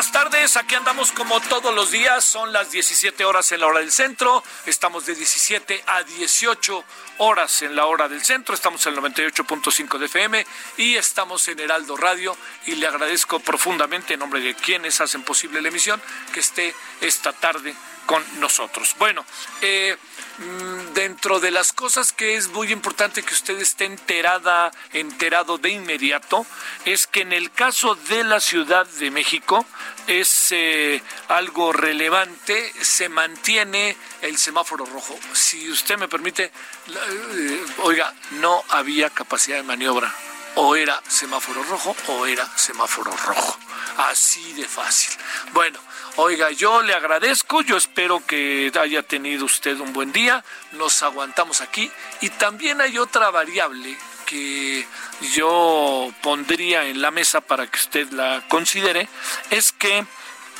Buenas tardes, aquí andamos como todos los días, son las 17 horas en la hora del centro, estamos de 17 a 18 horas en la hora del centro, estamos en el 98.5 de FM y estamos en Heraldo Radio y le agradezco profundamente en nombre de quienes hacen posible la emisión que esté esta tarde con nosotros. Bueno, eh, mm, dentro de las cosas que es muy importante que usted esté enterada, enterado de inmediato, es que en el caso de la Ciudad de México es eh, algo relevante, se mantiene el semáforo rojo. Si usted me permite, eh, oiga, no había capacidad de maniobra. O era semáforo rojo o era semáforo rojo. Así de fácil. Bueno, oiga, yo le agradezco, yo espero que haya tenido usted un buen día, nos aguantamos aquí y también hay otra variable que yo pondría en la mesa para que usted la considere, es que,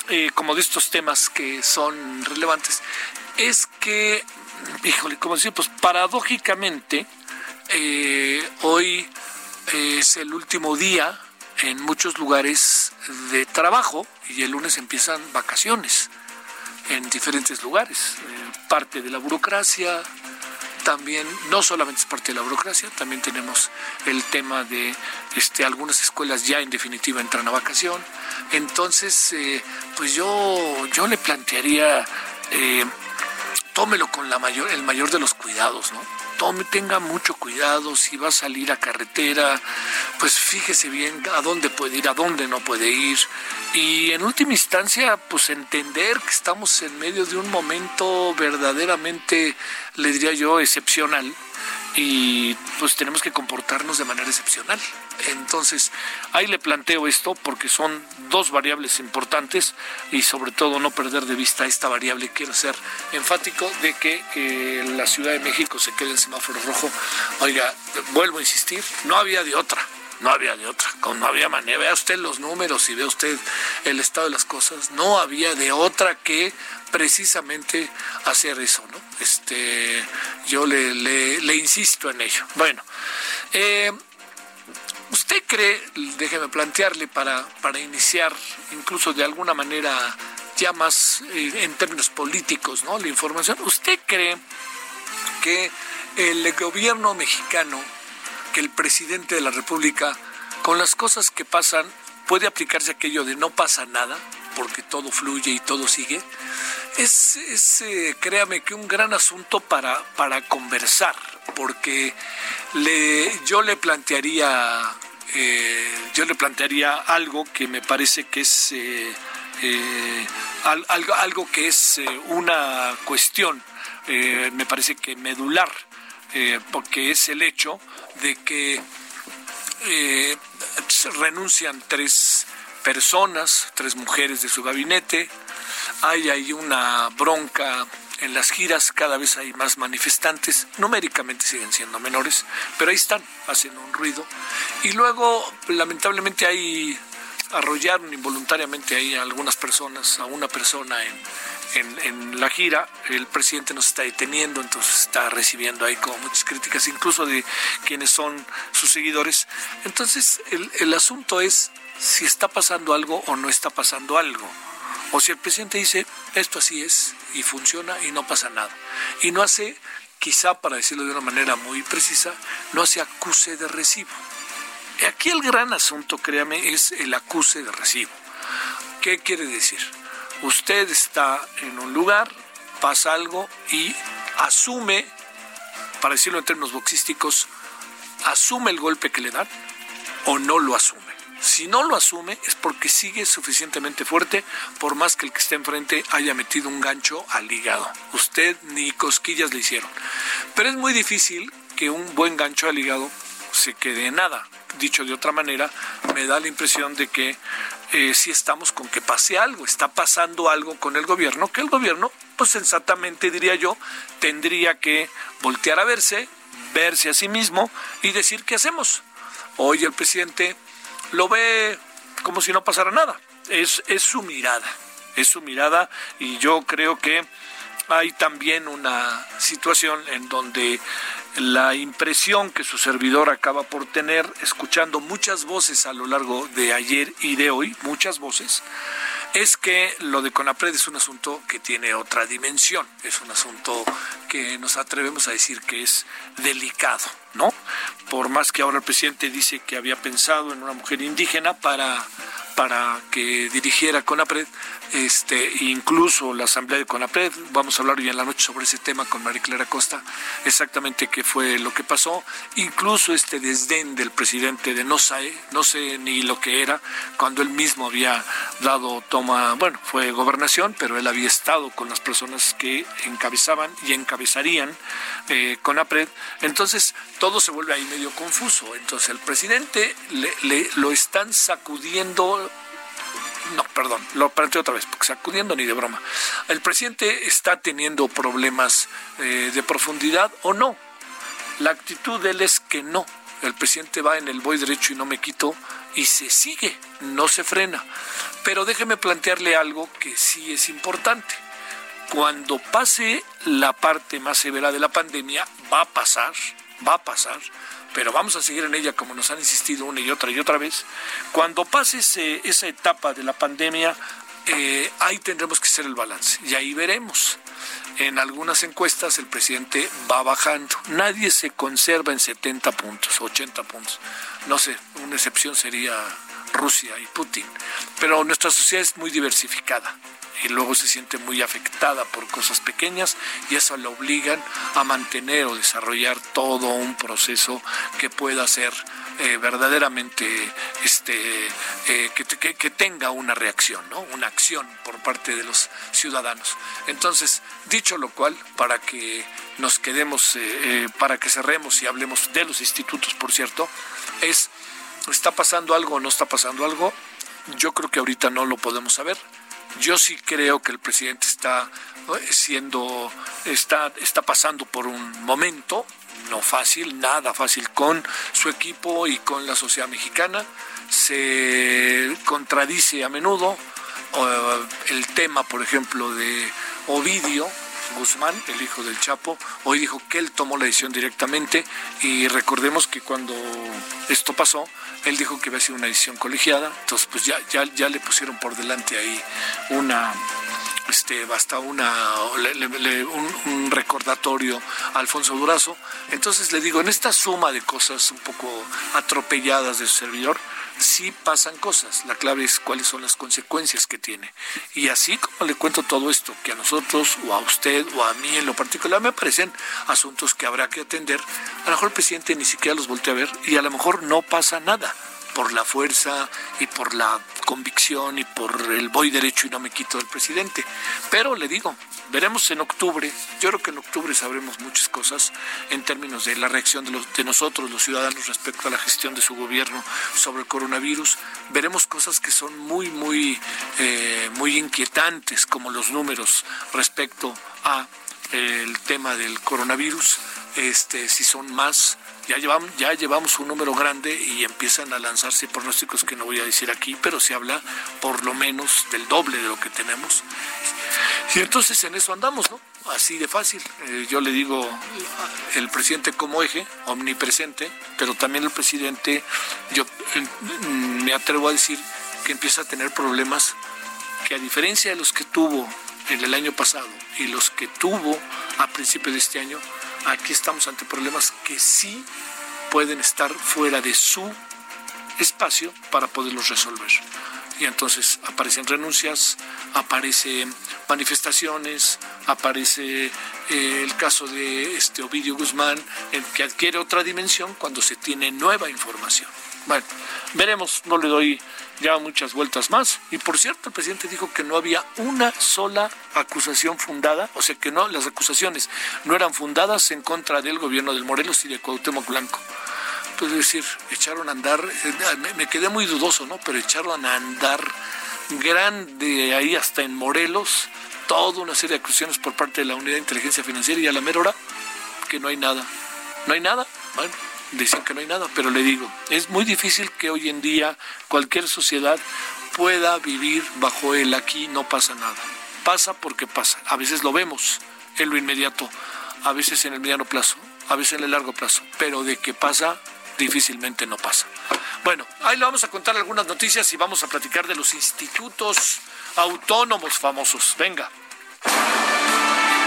eh, como de estos temas que son relevantes, es que, híjole, como decir, pues paradójicamente, eh, hoy es el último día en muchos lugares de trabajo y el lunes empiezan vacaciones en diferentes lugares. Eh, parte de la burocracia, también no solamente es parte de la burocracia, también tenemos el tema de este, algunas escuelas ya en definitiva entran a vacación. Entonces, eh, pues yo, yo le plantearía, eh, tómelo con la mayor, el mayor de los cuidados, ¿no? Tome, tenga mucho cuidado si va a salir a carretera, pues fíjese bien a dónde puede ir, a dónde no puede ir. Y en última instancia, pues entender que estamos en medio de un momento verdaderamente, le diría yo, excepcional. Y pues tenemos que comportarnos de manera excepcional. Entonces, ahí le planteo esto porque son dos variables importantes y sobre todo no perder de vista esta variable. Quiero ser enfático de que eh, la Ciudad de México se quede en semáforo rojo. Oiga, vuelvo a insistir, no había de otra. No había de otra, no había manera. Vea usted los números y vea usted el estado de las cosas. No había de otra que precisamente hacer eso, ¿no? Este, yo le, insisto en ello. Bueno, eh, ¿usted cree, déjeme plantearle para, para iniciar incluso de alguna manera ya más eh, en términos políticos, ¿no? La información, ¿usted cree que el gobierno mexicano, que el presidente de la República, con las cosas que pasan, puede aplicarse aquello de no pasa nada, porque todo fluye y todo sigue? Es, es, eh, créame que un gran asunto para, para conversar, porque le, yo le plantearía, eh, yo le plantearía algo que me parece que es eh, al- algo, algo que es una cuestión, me parece que medular, porque es el hecho de que renuncian tres personas, tres mujeres de su gabinete, hay ahí una bronca en las giras, cada vez hay más manifestantes, numéricamente siguen siendo menores, pero ahí están, hacen un ruido. Y luego, lamentablemente, hay arrollaron involuntariamente ahí a algunas personas, a una persona en, en, en la gira, el presidente nos está deteniendo, entonces está recibiendo ahí como muchas críticas, incluso de quienes son sus seguidores. Entonces, el, el asunto es si está pasando algo o no está pasando algo. O si el presidente dice, esto así es y funciona y no pasa nada. Y no hace, quizá para decirlo de una manera muy precisa, no hace acuse de recibo. Aquí el gran asunto, créame, es el acuse de recibo. ¿Qué quiere decir? Usted está en un lugar, pasa algo y asume, para decirlo en términos boxísticos, asume el golpe que le dan o no lo asume. Si no lo asume es porque sigue suficientemente fuerte, por más que el que esté enfrente haya metido un gancho al hígado. Usted ni cosquillas le hicieron. Pero es muy difícil que un buen gancho al hígado se quede en nada. Dicho de otra manera, me da la impresión de que eh, si estamos con que pase algo, está pasando algo con el gobierno, que el gobierno, pues sensatamente diría yo, tendría que voltear a verse, verse a sí mismo y decir qué hacemos. Hoy el presidente lo ve como si no pasara nada. Es, es su mirada, es su mirada y yo creo que hay también una situación en donde la impresión que su servidor acaba por tener, escuchando muchas voces a lo largo de ayer y de hoy, muchas voces, es que lo de CONAPRED es un asunto que tiene otra dimensión, es un asunto que nos atrevemos a decir que es delicado, ¿no? Por más que ahora el presidente dice que había pensado en una mujer indígena para para que dirigiera CONAPRED, este, incluso la asamblea de CONAPRED. Vamos a hablar hoy en la noche sobre ese tema con María Clara Costa, exactamente qué fue lo que pasó, incluso este desdén del presidente de no sé, no sé ni lo que era, cuando él mismo había dado toma, bueno, fue gobernación, pero él había estado con las personas que encabezaban y encabezarían eh, CONAPRED. Entonces, todo se vuelve ahí medio confuso. Entonces, el presidente le lo están sacudiendo no, perdón, lo planteo otra vez, porque sacudiendo ni de broma. ¿El presidente está teniendo problemas eh, de profundidad o no? La actitud de él es que no. El presidente va en el voy derecho y no me quito y se sigue, no se frena. Pero déjeme plantearle algo que sí es importante. Cuando pase la parte más severa de la pandemia, va a pasar, va a pasar, pero vamos a seguir en ella como nos han insistido una y otra y otra vez. Cuando pase esa etapa de la pandemia, eh, ahí tendremos que hacer el balance y ahí veremos. En algunas encuestas el presidente va bajando. Nadie se conserva en 70 puntos, 80 puntos. No sé, una excepción sería Rusia y Putin. Pero nuestra sociedad es muy diversificada y luego se siente muy afectada por cosas pequeñas y eso la obligan a mantener o desarrollar todo un proceso que pueda ser eh, verdaderamente este eh, que, tenga una reacción, ¿no? una acción por parte de los ciudadanos. Entonces, dicho lo cual, para que nos quedemos, eh, para que cerremos y hablemos de los institutos, por cierto, es, ¿está pasando algo o no está pasando algo? Yo creo que ahorita no lo podemos saber yo sí creo que el presidente está siendo, está, está pasando por un momento no fácil, nada fácil con su equipo y con la sociedad mexicana. Se contradice a menudo eh, el tema, por ejemplo, de Ovidio, Guzmán, el hijo del Chapo, hoy dijo que él tomó la decisión directamente y recordemos que cuando esto pasó, él dijo que había sido una decisión colegiada, entonces pues ya, ya, ya le pusieron por delante ahí una este, basta una, un, recordatorio a Alfonso Durazo. Entonces le digo, en esta suma de cosas un poco atropelladas de su servidor, sí pasan cosas. La clave es cuáles son las consecuencias que tiene. Y así como le cuento todo esto, que a nosotros o a usted o a mí en lo particular me parecen asuntos que habrá que atender, a lo mejor el presidente ni siquiera los voltea a ver y a lo mejor no pasa nada por la fuerza y por la convicción y por el voy derecho y no me quito del presidente. Pero le digo, veremos en octubre, yo creo que en octubre sabremos muchas cosas en términos de la reacción de, los, de nosotros, los ciudadanos, respecto a la gestión de su gobierno sobre el coronavirus. Veremos cosas que son muy, muy, eh, muy inquietantes, como los números respecto a eh, el tema del coronavirus, este, si son más ya llevamos, un número grande y empiezan a lanzarse pronósticos que no voy a decir aquí, pero se habla por lo menos del doble de lo que tenemos. Y entonces en eso andamos, ¿no? Así de fácil. Eh, yo le digo el presidente como eje, omnipresente, pero también el presidente, yo mm, me atrevo a decir que empieza a tener problemas que a diferencia de los que tuvo en el año pasado y los que tuvo a principios de este año, aquí estamos ante problemas que sí pueden estar fuera de su espacio para poderlos resolver. Y entonces aparecen renuncias, aparecen manifestaciones, aparece eh, el caso de este Ovidio Guzmán, en que adquiere otra dimensión cuando se tiene nueva información. Bueno, veremos, no le doy ya muchas vueltas más. Y por cierto, el presidente dijo que no había una sola acusación fundada, o sea que no, las acusaciones no eran fundadas en contra del gobierno del Morelos y de Cuauhtémoc Blanco. Pues decir, echaron a andar, eh, me quedé muy dudoso, ¿no? Pero echaron a andar grande ahí hasta en Morelos, toda una serie de acusaciones por parte de la Unidad de Inteligencia Financiera y a la mera hora que no hay nada. No hay nada. Bueno, dicen que no hay nada, pero le digo, es muy difícil que hoy en día cualquier sociedad pueda vivir bajo él. Aquí no pasa nada. Pasa porque pasa. A veces lo vemos en lo inmediato, a veces en el mediano plazo, a veces en el largo plazo, pero de que pasa, difícilmente no pasa. Bueno, ahí le vamos a contar algunas noticias y vamos a platicar de los institutos autónomos famosos. Venga.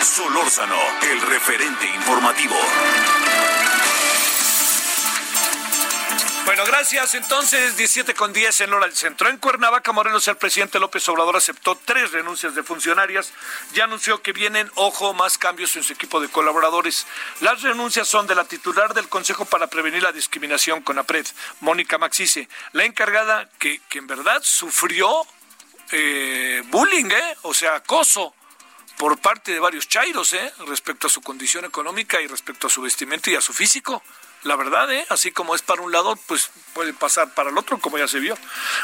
Solórzano, el referente informativo. Bueno, gracias. Entonces, 17 con 10 en hora del centro. En Cuernavaca, Morelos, el presidente López Obrador aceptó tres renuncias de funcionarias y anunció que vienen, ojo, más cambios en su equipo de colaboradores. Las renuncias son de la titular del Consejo para Prevenir la Discriminación con APRED, Mónica Maxice, la encargada que, que en verdad sufrió eh, bullying, ¿eh? o sea, acoso por parte de varios chairos, ¿eh? respecto a su condición económica y respecto a su vestimenta y a su físico la verdad, ¿eh? Así como es para un lado, pues puede pasar para el otro, como ya se vio.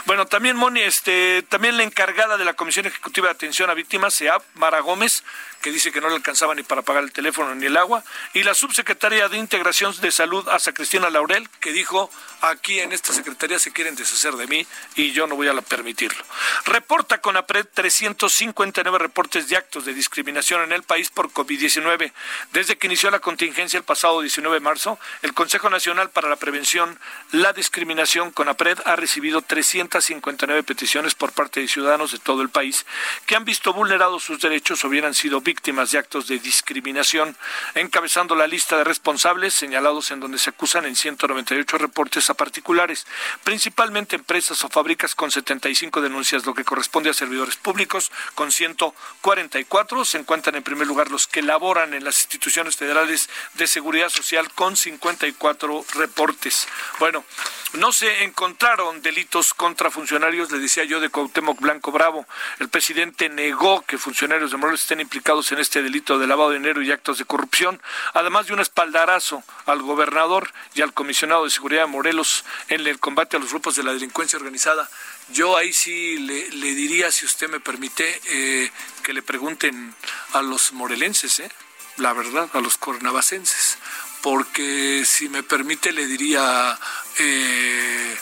Bueno, también Moni, este, también la encargada de la Comisión Ejecutiva de Atención a Víctimas, SEAP, Mara Gómez, que dice que no le alcanzaba ni para pagar el teléfono ni el agua, y la subsecretaria de Integración de Salud, Asa Cristina Laurel, que dijo, aquí en esta secretaría se quieren deshacer de mí y yo no voy a permitirlo. Reporta con APRED 359 reportes de actos de discriminación en el país por COVID-19. Desde que inició la contingencia el pasado 19 de marzo, el Consejo Nacional para la Prevención, la Discriminación con APRED ha recibido 359 peticiones por parte de ciudadanos de todo el país que han visto vulnerados sus derechos o hubieran sido víctimas de actos de discriminación, encabezando la lista de responsables señalados en donde se acusan en 198 reportes a particulares, principalmente empresas o fábricas con 75 denuncias, lo que corresponde a servidores públicos con 144. Se encuentran en primer lugar los que laboran en las instituciones federales de seguridad social con 54 reportes. Bueno, no se encontraron delitos contra funcionarios, le decía yo, de Cuauhtémoc Blanco Bravo. El presidente negó que funcionarios de Morelos estén implicados en este delito de lavado de dinero y actos de corrupción, además de un espaldarazo al gobernador y al comisionado de seguridad de Morelos en el combate a los grupos de la delincuencia organizada. Yo ahí sí le, diría, si usted me permite, eh, que le pregunten a los morelenses, eh, la verdad, a los cornavacenses porque si me permite le diría, eh,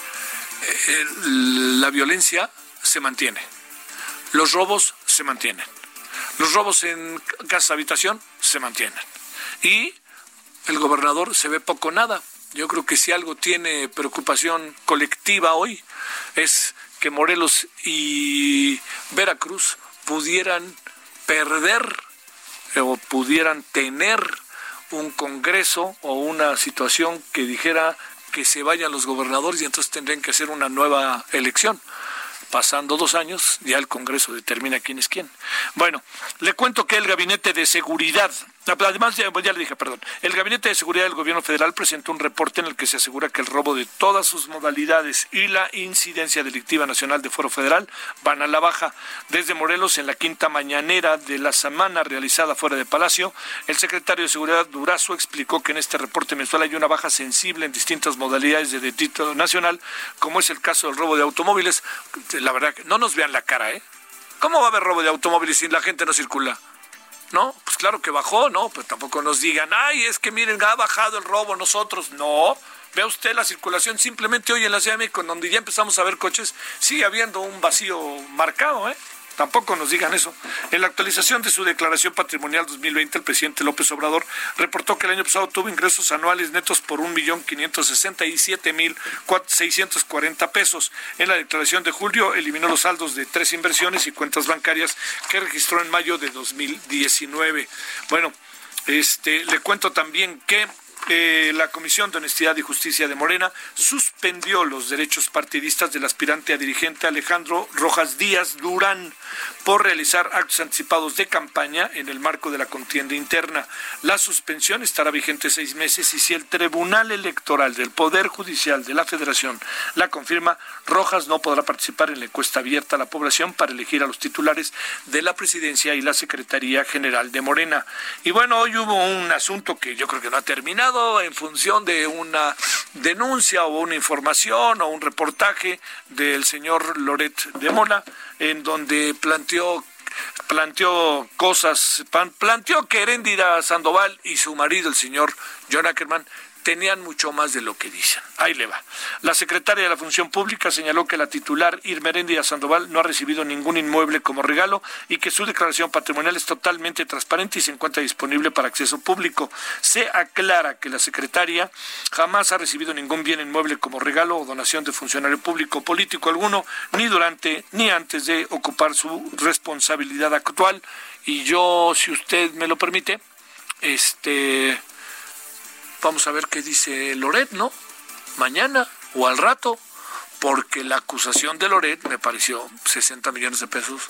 la violencia se mantiene, los robos se mantienen, los robos en casa habitación se mantienen y el gobernador se ve poco nada. Yo creo que si algo tiene preocupación colectiva hoy es que Morelos y Veracruz pudieran perder o pudieran tener un congreso o una situación que dijera que se vayan los gobernadores y entonces tendrían que hacer una nueva elección. Pasando dos años, ya el Congreso determina quién es quién. Bueno, le cuento que el Gabinete de Seguridad Además, ya, le dije, perdón, el Gabinete de Seguridad del Gobierno Federal presentó un reporte en el que se asegura que el robo de todas sus modalidades y la incidencia delictiva nacional de Foro Federal van a la baja. Desde Morelos, en la quinta mañanera de la semana realizada fuera de Palacio, el secretario de Seguridad Durazo explicó que en este reporte mensual hay una baja sensible en distintas modalidades de delito nacional, como es el caso del robo de automóviles. La verdad, que no nos vean la cara, ¿eh? ¿Cómo va a haber robo de automóviles si la gente no circula? ¿No? Pues claro que bajó, ¿no? Pero tampoco nos digan, ay, es que miren, ha bajado el robo nosotros. No, vea usted la circulación simplemente hoy en la Ciudad de México, donde ya empezamos a ver coches, sigue habiendo un vacío marcado, ¿eh? Tampoco nos digan eso. En la actualización de su declaración patrimonial 2020, el presidente López Obrador reportó que el año pasado tuvo ingresos anuales netos por 1.567.640 pesos. En la declaración de julio eliminó los saldos de tres inversiones y cuentas bancarias que registró en mayo de 2019. Bueno, este, le cuento también que eh, la Comisión de Honestidad y Justicia de Morena suspendió los derechos partidistas del aspirante a dirigente Alejandro Rojas Díaz Durán por realizar actos anticipados de campaña en el marco de la contienda interna. La suspensión estará vigente seis meses y si el Tribunal Electoral del Poder Judicial de la Federación la confirma, Rojas no podrá participar en la encuesta abierta a la población para elegir a los titulares de la presidencia y la Secretaría General de Morena. Y bueno, hoy hubo un asunto que yo creo que no ha terminado en función de una denuncia o una información o un reportaje del señor Loret de Mola, en donde planteó planteó cosas, planteó que Heréndira Sandoval y su marido, el señor John Ackerman, tenían mucho más de lo que dicen. Ahí le va. La secretaria de la Función Pública señaló que la titular Irmeréndira Sandoval no ha recibido ningún inmueble como regalo y que su declaración patrimonial es totalmente transparente y se encuentra disponible para acceso público. Se aclara que la secretaria jamás ha recibido ningún bien inmueble como regalo o donación de funcionario público político alguno, ni durante ni antes de ocupar su responsabilidad actual. Y yo, si usted me lo permite, este Vamos a ver qué dice Loret, ¿no? Mañana o al rato, porque la acusación de Loret me pareció 60 millones de pesos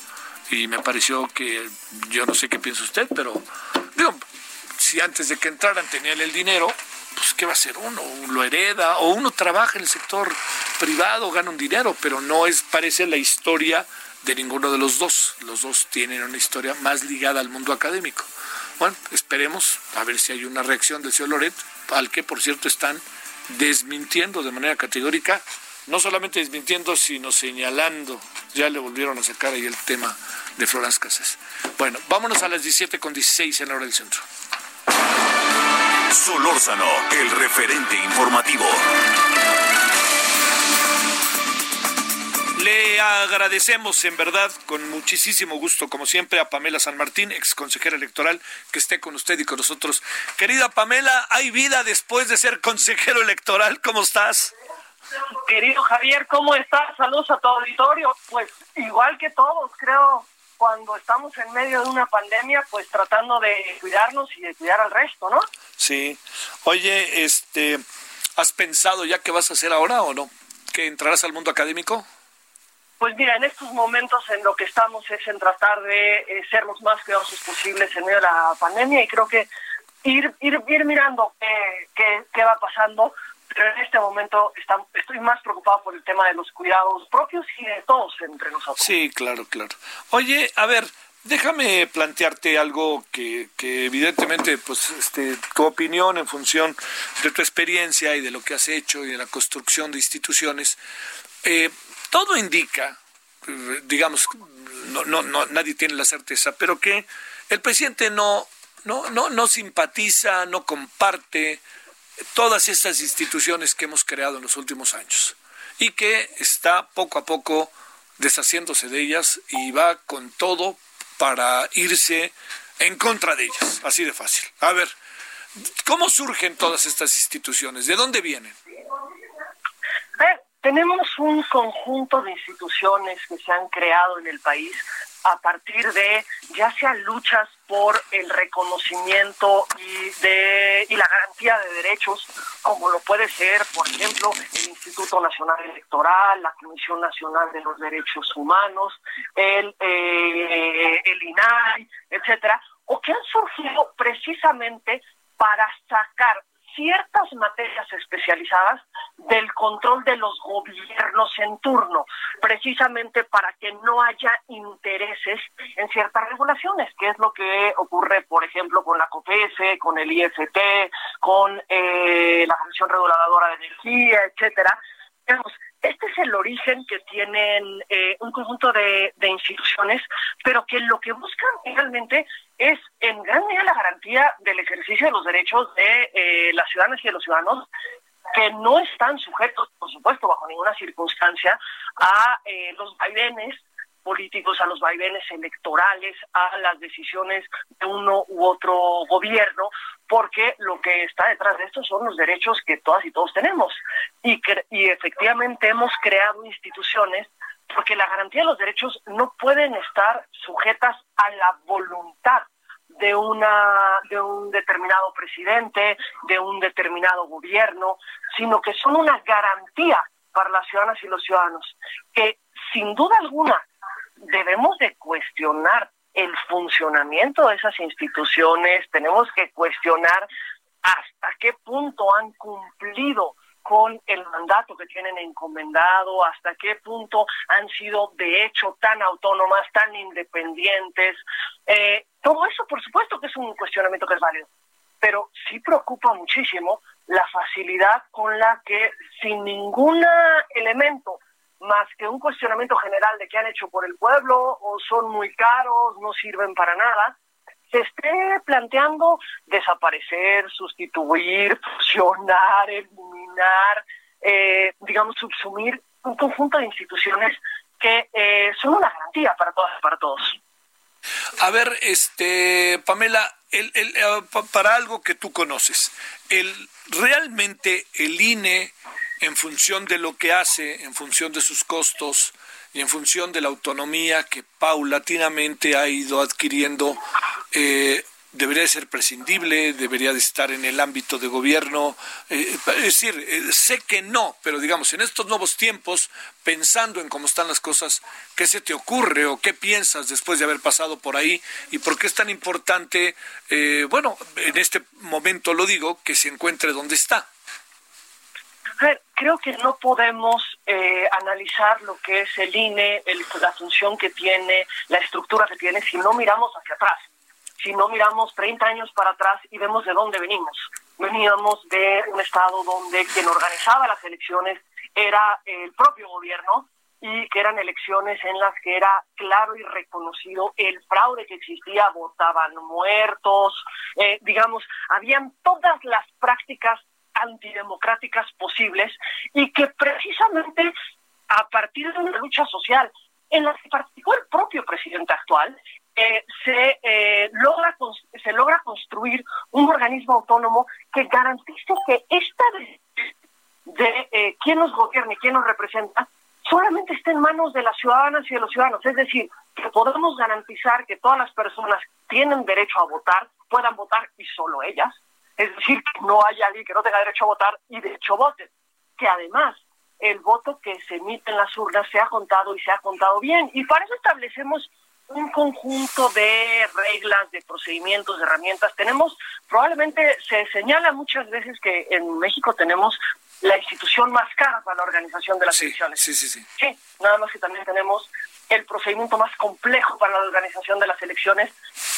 y me pareció que yo no sé qué piensa usted, pero digo, si antes de que entraran tenían el dinero, pues ¿qué va a hacer uno? Lo hereda o uno trabaja en el sector privado, gana un dinero, pero no es parece la historia de ninguno de los dos. Los dos tienen una historia más ligada al mundo académico. Bueno, esperemos a ver si hay una reacción del señor Loret, al que por cierto están desmintiendo de manera categórica, no solamente desmintiendo, sino señalando. Ya le volvieron a sacar ahí el tema de Florence Casas. Bueno, vámonos a las 17 con 16 en la hora del centro. Solórzano, el referente informativo. Le agradecemos en verdad con muchísimo gusto, como siempre, a Pamela San Martín, ex consejera electoral, que esté con usted y con nosotros. Querida Pamela, ¿hay vida después de ser consejero electoral? ¿Cómo estás? Querido Javier, ¿cómo estás? Saludos a tu auditorio. Pues igual que todos, creo, cuando estamos en medio de una pandemia, pues tratando de cuidarnos y de cuidar al resto, ¿no? Sí. Oye, este, ¿has pensado ya qué vas a hacer ahora o no? ¿Que entrarás al mundo académico? Pues mira, en estos momentos en lo que estamos es en tratar de eh, ser los más cuidadosos posibles en medio de la pandemia y creo que ir ir, ir mirando qué, qué, va pasando, pero en este momento estoy más preocupado por el tema de los cuidados propios y de todos entre nosotros. Sí, claro, claro. Oye, a ver, déjame plantearte algo que, que evidentemente, pues, este, tu opinión en función de tu experiencia y de lo que has hecho y de la construcción de instituciones. Eh, todo indica, digamos, no, no, no, nadie tiene la certeza, pero que el presidente no, no, no, no simpatiza, no comparte todas estas instituciones que hemos creado en los últimos años y que está poco a poco deshaciéndose de ellas y va con todo para irse en contra de ellas, así de fácil. A ver, ¿cómo surgen todas estas instituciones? ¿De dónde vienen? Tenemos un conjunto de instituciones que se han creado en el país a partir de ya sea luchas por el reconocimiento y de y la garantía de derechos como lo puede ser por ejemplo el Instituto Nacional Electoral la Comisión Nacional de los Derechos Humanos el eh, el INAI etcétera o que han surgido precisamente para sacar ciertas materias especializadas del control de los gobiernos en turno, precisamente para que no haya intereses en ciertas regulaciones, que es lo que ocurre, por ejemplo, con la COPESE, con el IFT, con eh, la Comisión Reguladora de Energía, etcétera. Este es el origen que tienen eh, un conjunto de, instituciones, pero que lo que buscan realmente es en gran medida la garantía del ejercicio de los derechos de eh, las ciudadanas y de los ciudadanos que no están sujetos, por supuesto, bajo ninguna circunstancia, a eh, los vaivenes políticos, a los vaivenes electorales, a las decisiones de uno u otro gobierno, porque lo que está detrás de esto son los derechos que todas y todos tenemos. Y, que, y efectivamente hemos creado instituciones porque la garantía de los derechos no pueden estar sujetas a la voluntad de una de un determinado presidente, de un determinado gobierno, sino que son una garantía para las ciudadanas y los ciudadanos que sin duda alguna debemos de cuestionar el funcionamiento de esas instituciones, tenemos que cuestionar hasta qué punto han cumplido con el mandato que tienen encomendado, hasta qué punto han sido de hecho tan autónomas, tan independientes. Eh, todo eso, por supuesto, que es un cuestionamiento que es válido, pero sí preocupa muchísimo la facilidad con la que, sin ningún elemento más que un cuestionamiento general de qué han hecho por el pueblo, o son muy caros, no sirven para nada, se esté planteando desaparecer, sustituir, fusionar, eliminar, eh, digamos, subsumir un conjunto de instituciones que eh, son una garantía para todas para todos. A ver, este, Pamela, el, el, eh, para algo que tú conoces, el realmente el INE, en función de lo que hace, en función de sus costos, y en función de la autonomía que paulatinamente ha ido adquiriendo, eh, debería ser prescindible, debería de estar en el ámbito de gobierno. Eh, es decir, eh, sé que no, pero digamos, en estos nuevos tiempos, pensando en cómo están las cosas, ¿qué se te ocurre o qué piensas después de haber pasado por ahí? ¿Y por qué es tan importante, bueno, en este momento lo digo, que se encuentre donde está? Creo que no podemos eh, analizar lo que es el INE, la función que tiene, la estructura que tiene, si no miramos hacia atrás, si no miramos 30 años para atrás y vemos de dónde venimos. Veníamos de un estado donde quien organizaba las elecciones era el propio gobierno y que eran elecciones en las que era claro y reconocido el fraude que existía, votaban muertos, eh, digamos, habían todas las prácticas antidemocráticas posibles y que precisamente a partir de una lucha social en la que participó el propio presidente actual, eh, se, eh, logra, se logra construir un organismo autónomo que garantice que esta de, eh, quién nos gobierna y quién nos representa solamente esté en manos de las ciudadanas y de los ciudadanos. Es decir, que podamos garantizar que todas las personas tienen derecho a votar, puedan votar y solo ellas, es decir, que no haya alguien que no tenga derecho a votar y de hecho vote. Que además el voto que se emite en las urnas se ha contado y se ha contado bien. Y para eso establecemos un conjunto de reglas, de procedimientos, de herramientas. Tenemos, probablemente se señala muchas veces que en México tenemos la institución más cara para la organización de las elecciones. Sí, sí, sí. Sí, nada más que también tenemos el procedimiento más complejo para la organización de las elecciones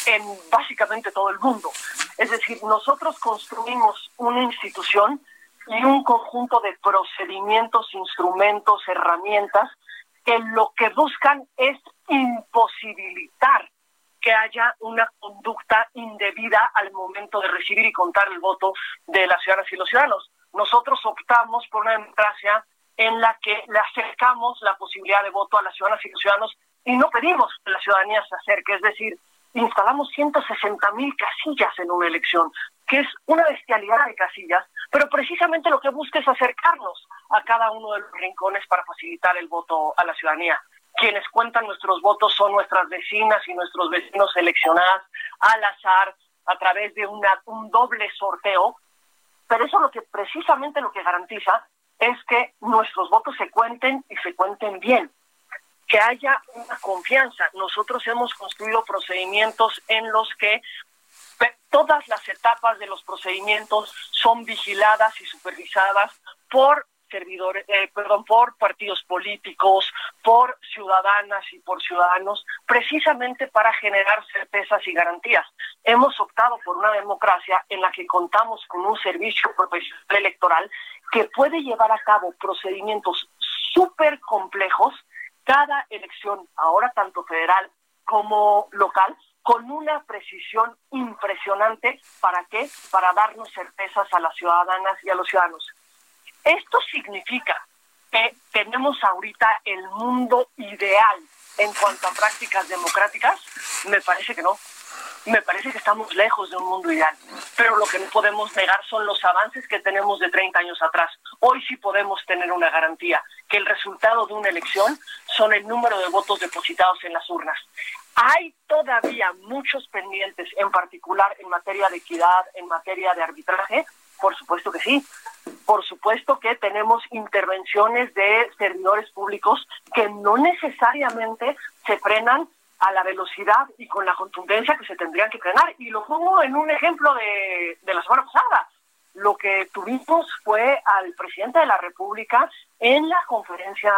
en básicamente todo el mundo. Es decir, nosotros construimos una institución y un conjunto de procedimientos, instrumentos, herramientas que lo que buscan es imposibilitar que haya una conducta indebida al momento de recibir y contar el voto de las ciudadanas y los ciudadanos. Nosotros optamos por una democracia en la que le acercamos la posibilidad de voto a las ciudadanas y los ciudadanos y no pedimos que la ciudadanía se acerque, es decir, instalamos 160 mil casillas en una elección, que es una bestialidad de casillas, pero precisamente lo que busca es acercarnos a cada uno de los rincones para facilitar el voto a la ciudadanía. Quienes cuentan nuestros votos son nuestras vecinas y nuestros vecinos seleccionados al azar a través de una, un doble sorteo, pero eso lo que precisamente lo que garantiza es que nuestros votos se cuenten y se cuenten bien, que haya una confianza. Nosotros hemos construido procedimientos en los que todas las etapas de los procedimientos son vigiladas y supervisadas por servidores, eh, perdón, por partidos políticos, por ciudadanas y por ciudadanos, precisamente para generar certezas y garantías. Hemos optado por una democracia en la que contamos con un servicio profesional electoral que puede llevar a cabo procedimientos súper complejos, cada elección, ahora tanto federal como local, con una precisión impresionante. ¿Para qué? Para darnos certezas a las ciudadanas y a los ciudadanos. Esto significa que tenemos ahorita el mundo ideal en cuanto a prácticas democráticas. Me parece que no. Me parece que estamos lejos de un mundo ideal, pero lo que no podemos negar son los avances que tenemos de 30 años atrás. Hoy sí podemos tener una garantía, que el resultado de una elección son el número de votos depositados en las urnas. Hay todavía muchos pendientes, en particular en materia de equidad, en materia de arbitraje. Por supuesto que sí. Por supuesto que tenemos intervenciones de servidores públicos que no necesariamente se frenan a la velocidad y con la contundencia que se tendrían que frenar. Y lo pongo en un ejemplo de, de la semana pasada. Lo que tuvimos fue al presidente de la República en la conferencia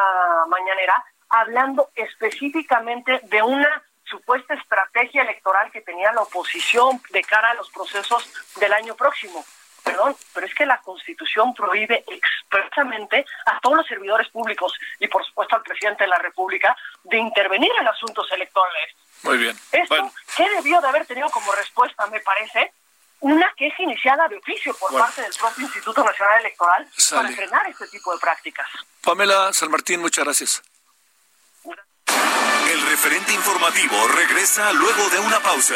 mañanera hablando específicamente de una supuesta estrategia electoral que tenía la oposición de cara a los procesos del año próximo. Perdón, pero es que la Constitución prohíbe expresamente a todos los servidores públicos y por supuesto al presidente de la República de intervenir en asuntos electorales. Muy bien. Esto, ¿qué debió de haber tenido como respuesta, me parece? Una queja iniciada de oficio por parte del propio Instituto Nacional Electoral para frenar este tipo de prácticas. Pamela San Martín, muchas gracias. El referente informativo regresa luego de una pausa.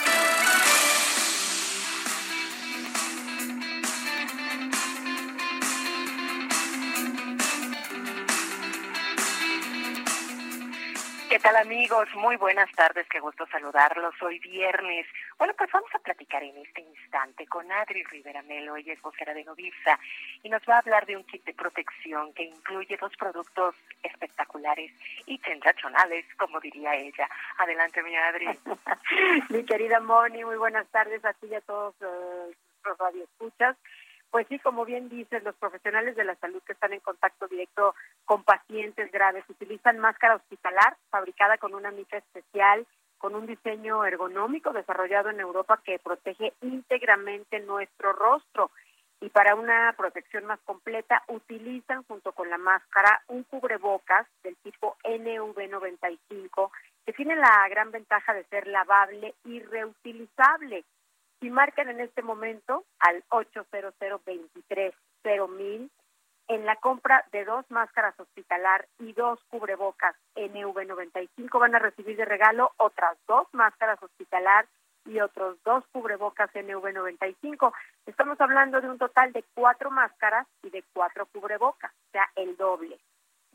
Tal amigos? Muy buenas tardes, qué gusto saludarlos. Hoy viernes. Bueno, pues vamos a platicar en este instante con Adri Rivera Melo, ella es vocera de Novisa, y nos va a hablar de un kit de protección que incluye dos productos espectaculares y sensacionales, como diría ella. Adelante, mi Adri. mi querida Moni, muy buenas tardes a ti y a todos eh, los radioescuchas. Pues sí, como bien dices, los profesionales de la salud que están en contacto directo con pacientes graves utilizan máscara hospitalar fabricada con una mica especial, con un diseño ergonómico desarrollado en Europa que protege íntegramente nuestro rostro. Y para una protección más completa, utilizan junto con la máscara un cubrebocas del tipo NV95 que tiene la gran ventaja de ser lavable y reutilizable y marcan en este momento al 800 mil en la compra de dos máscaras hospitalar y dos cubrebocas NV95 van a recibir de regalo otras dos máscaras hospitalar y otros dos cubrebocas NV95. Estamos hablando de un total de cuatro máscaras y de cuatro cubrebocas, o sea, el doble.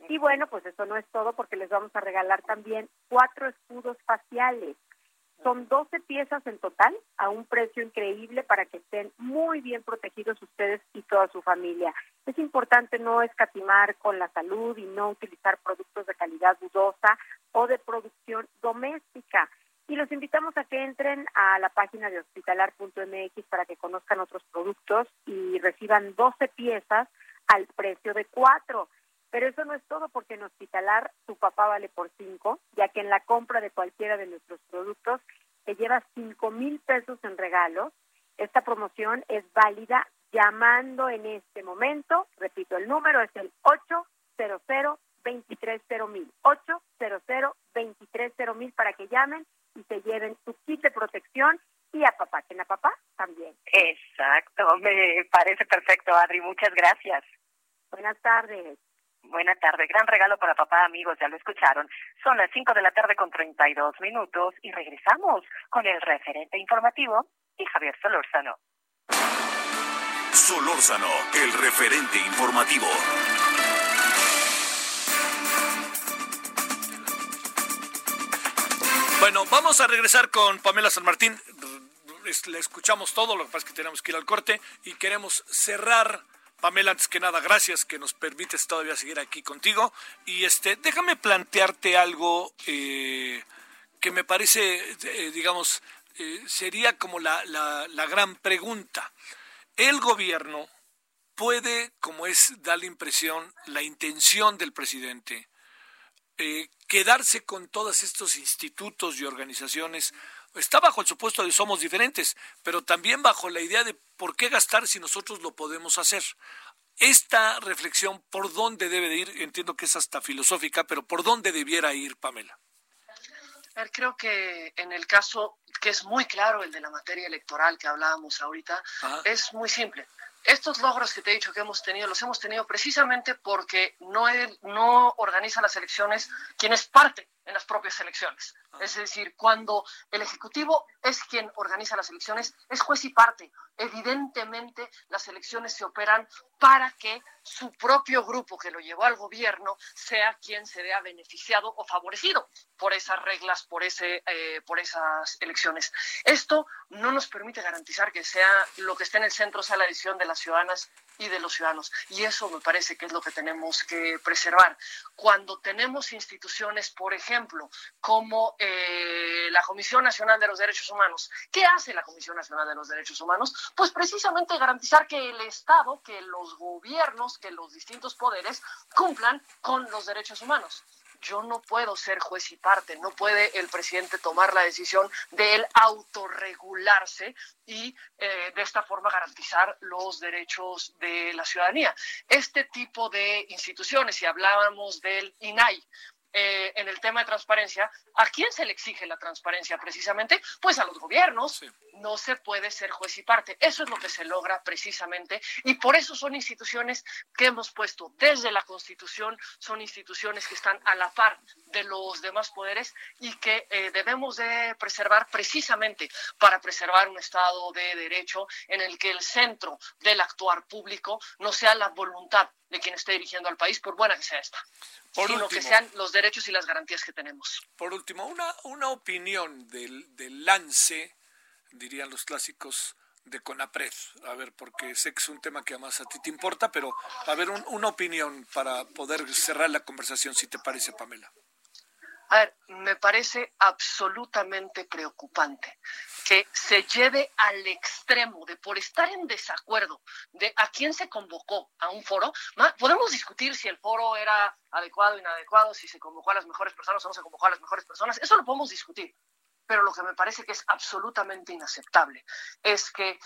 Y bueno, pues eso no es todo porque les vamos a regalar también cuatro escudos faciales son 12 piezas en total a un precio increíble para que estén muy bien protegidos ustedes y toda su familia. Es importante no escatimar con la salud y no utilizar productos de calidad dudosa o de producción doméstica. Y los invitamos a que entren a la página de hospitalar.mx para que conozcan otros productos y reciban 12 piezas al precio de cuatro. Pero eso no es todo porque en Hospitalar tu papá vale por cinco, ya que en la compra de cualquiera de nuestros productos te llevas cinco mil pesos en regalos. Esta promoción es válida llamando en este momento, repito, el número es el 800 230 mil, 800 230 mil para que llamen y se lleven su kit de protección y a papá, que a papá también. Exacto, me parece perfecto, Adri, muchas gracias. Buenas tardes. Buena tarde, gran regalo para papá, amigos, ya lo escucharon. Son las 5 de la tarde con 32 minutos y regresamos con el referente informativo y Javier Solórzano. Solórzano, el referente informativo. Bueno, vamos a regresar con Pamela San Martín. Le escuchamos todo, lo que pasa es que tenemos que ir al corte y queremos cerrar Pamela, antes que nada, gracias que nos permites todavía seguir aquí contigo. Y este, déjame plantearte algo eh, que me parece, eh, digamos, eh, sería como la, la, gran pregunta. El gobierno puede, como es, dar la impresión, la intención del presidente, quedarse con todos estos institutos y organizaciones está bajo el supuesto de somos diferentes, pero también bajo la idea de por qué gastar si nosotros lo podemos hacer. Esta reflexión, ¿por dónde debe de ir? Entiendo que es hasta filosófica, pero ¿por dónde debiera ir, Pamela? creo que en el caso que es muy claro, el de la materia electoral que hablábamos ahorita, es muy simple. Estos logros que te he dicho que hemos tenido, los hemos tenido precisamente porque no, no organiza las elecciones quien es parte en las propias elecciones. Ah. Es decir, cuando el Ejecutivo es quien organiza las elecciones, es juez y parte. Evidentemente, las elecciones se operan para que su propio grupo que lo llevó al gobierno sea quien se vea beneficiado o favorecido por esas reglas, por, ese, eh, por esas elecciones. Esto no nos permite garantizar que sea lo que esté en el centro sea la decisión de las ciudadanas y de los ciudadanos. Y eso me parece que es lo que tenemos que preservar. Cuando tenemos instituciones, por ejemplo, como eh, la Comisión Nacional de los Derechos Humanos, ¿qué hace la Comisión Nacional de los Derechos Humanos? Pues precisamente garantizar que el Estado, que los gobiernos, que los distintos poderes cumplan con los derechos humanos yo no puedo ser juez y parte, no puede el presidente tomar la decisión de él autorregularse y eh, de esta forma garantizar los derechos de la ciudadanía. Este tipo de instituciones, si hablábamos del INAI, eh, en el tema de transparencia, ¿a quién se le exige la transparencia precisamente? Pues a los gobiernos. No se puede ser juez y parte. Eso es lo que se logra precisamente y por eso son instituciones que hemos puesto desde la Constitución, son instituciones que están a la par de los demás poderes y que eh, debemos de preservar precisamente para preservar un Estado de Derecho en el que el centro del actuar público no sea la voluntad de quien esté dirigiendo al país, por buena que sea esta sino que sean los derechos y las garantías que tenemos. Por último, una, una opinión del, del lance, dirían los clásicos, de CONAPRED. A ver, porque sé que es un tema que además a ti te importa, pero a ver, una opinión para poder cerrar la conversación, si te parece, Pamela. A ver, me parece absolutamente preocupante que se lleve al extremo de por estar en desacuerdo de a quién se convocó a un foro, podemos discutir si el foro era adecuado o inadecuado, si se convocó a las mejores personas o no se convocó a las mejores personas, eso lo podemos discutir. Pero lo que me parece que es absolutamente inaceptable es que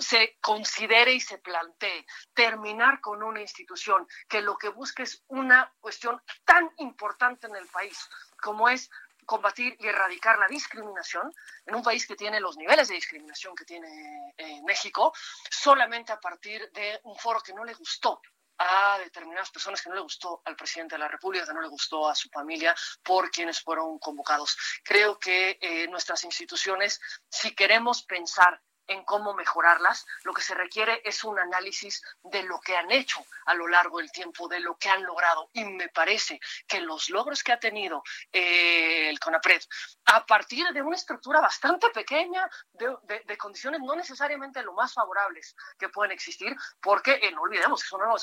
se considere y se plantee terminar con una institución que lo que busca es una cuestión tan importante en el país como es combatir y erradicar la discriminación en un país que tiene los niveles de discriminación que tiene eh, México, solamente a partir de un foro que no le gustó a determinadas personas que no le gustó al presidente de la República, que no le gustó a su familia por quienes fueron convocados. Creo que eh, nuestras instituciones, si queremos pensar en cómo mejorarlas. Lo que se requiere es un análisis de lo que han hecho a lo largo del tiempo, de lo que han logrado. Y me parece que los logros que ha tenido eh, el CONAPRED, a partir de una estructura bastante pequeña, de, condiciones no necesariamente lo más favorables que pueden existir, porque eh, no olvidemos que es un órgano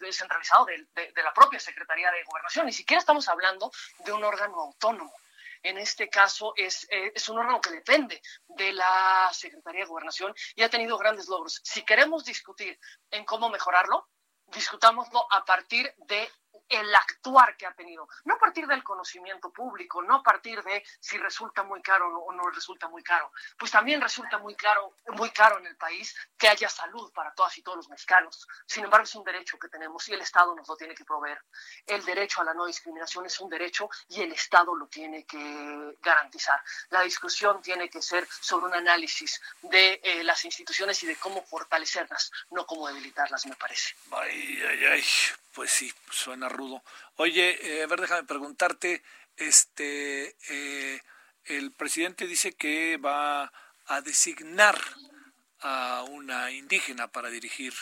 descentralizado de, de la propia Secretaría de Gobernación. Ni siquiera estamos hablando de un órgano autónomo en este caso es, eh, es un órgano que depende de la Secretaría de Gobernación y ha tenido grandes logros. Si queremos discutir en cómo mejorarlo, discutámoslo a partir de el actuar que ha tenido, no a partir del conocimiento público, no a partir de si resulta muy caro o no resulta muy caro, pues también resulta muy claro, muy caro en el país que haya salud para todas y todos los mexicanos. Sin embargo, es un derecho que tenemos y el Estado nos lo tiene que proveer. El derecho a la no discriminación es un derecho y el Estado lo tiene que garantizar. La discusión tiene que ser sobre un análisis de eh, las instituciones y de cómo fortalecerlas, no cómo debilitarlas, me parece. Ay, ay, ay. Pues sí, suena rudo. Oye, eh, a ver, déjame preguntarte, este, eh, el presidente dice que va a designar a una indígena para dirigir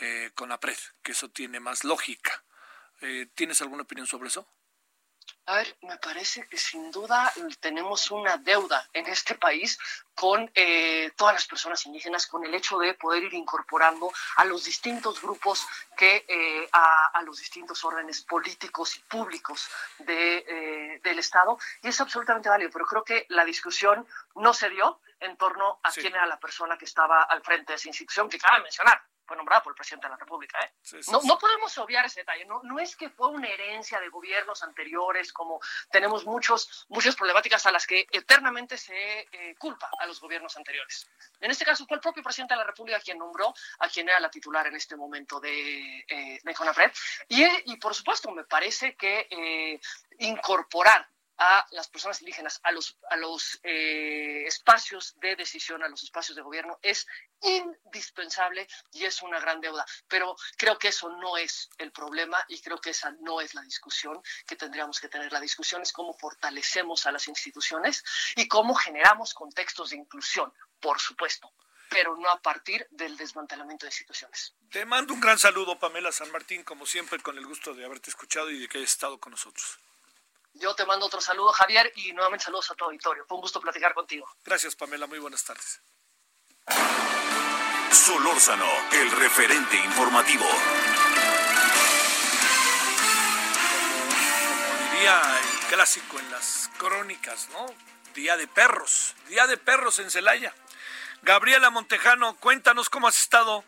eh, CONAPRED, que eso tiene más lógica. Eh, ¿Tienes alguna opinión sobre eso? A ver, me parece que sin duda tenemos una deuda en este país con eh, todas las personas indígenas, con el hecho de poder ir incorporando a los distintos grupos que eh, a, los distintos órdenes políticos y públicos de, eh, del Estado. Y es absolutamente válido, pero creo que la discusión no se dio en torno a quién era la persona que estaba al frente de esa institución, que cabe mencionar, fue nombrada por el presidente de la República. ¿eh? no, no, podemos obviar ese detalle. No, no es que fue una herencia de gobiernos anteriores, como tenemos muchos, muchas problemáticas a las que eternamente se eh, culpa a los gobiernos anteriores. En este caso fue el propio presidente de la República quien nombró a quien era la titular en este momento de, eh, de CONAPRED. Y, y, por supuesto, me parece que eh, incorporar a las personas indígenas, a los, a los eh, espacios de decisión, a los espacios de gobierno, es indispensable y es una gran deuda. Pero creo que eso no es el problema y creo que esa no es la discusión que tendríamos que tener. La discusión es cómo fortalecemos a las instituciones y cómo generamos contextos de inclusión, por supuesto pero no a partir del desmantelamiento de instituciones. Te mando un gran saludo, Pamela San Martín, como siempre, con el gusto de haberte escuchado y de que hayas estado con nosotros. Yo te mando otro saludo, Javier, y nuevamente saludos a tu auditorio. Fue un gusto platicar contigo. Gracias, Pamela. Muy buenas tardes. Solórzano, el referente informativo. Como diría el clásico en las crónicas, ¿no? Día de perros, día de perros en Celaya. Gabriela Montejano, cuéntanos cómo has estado.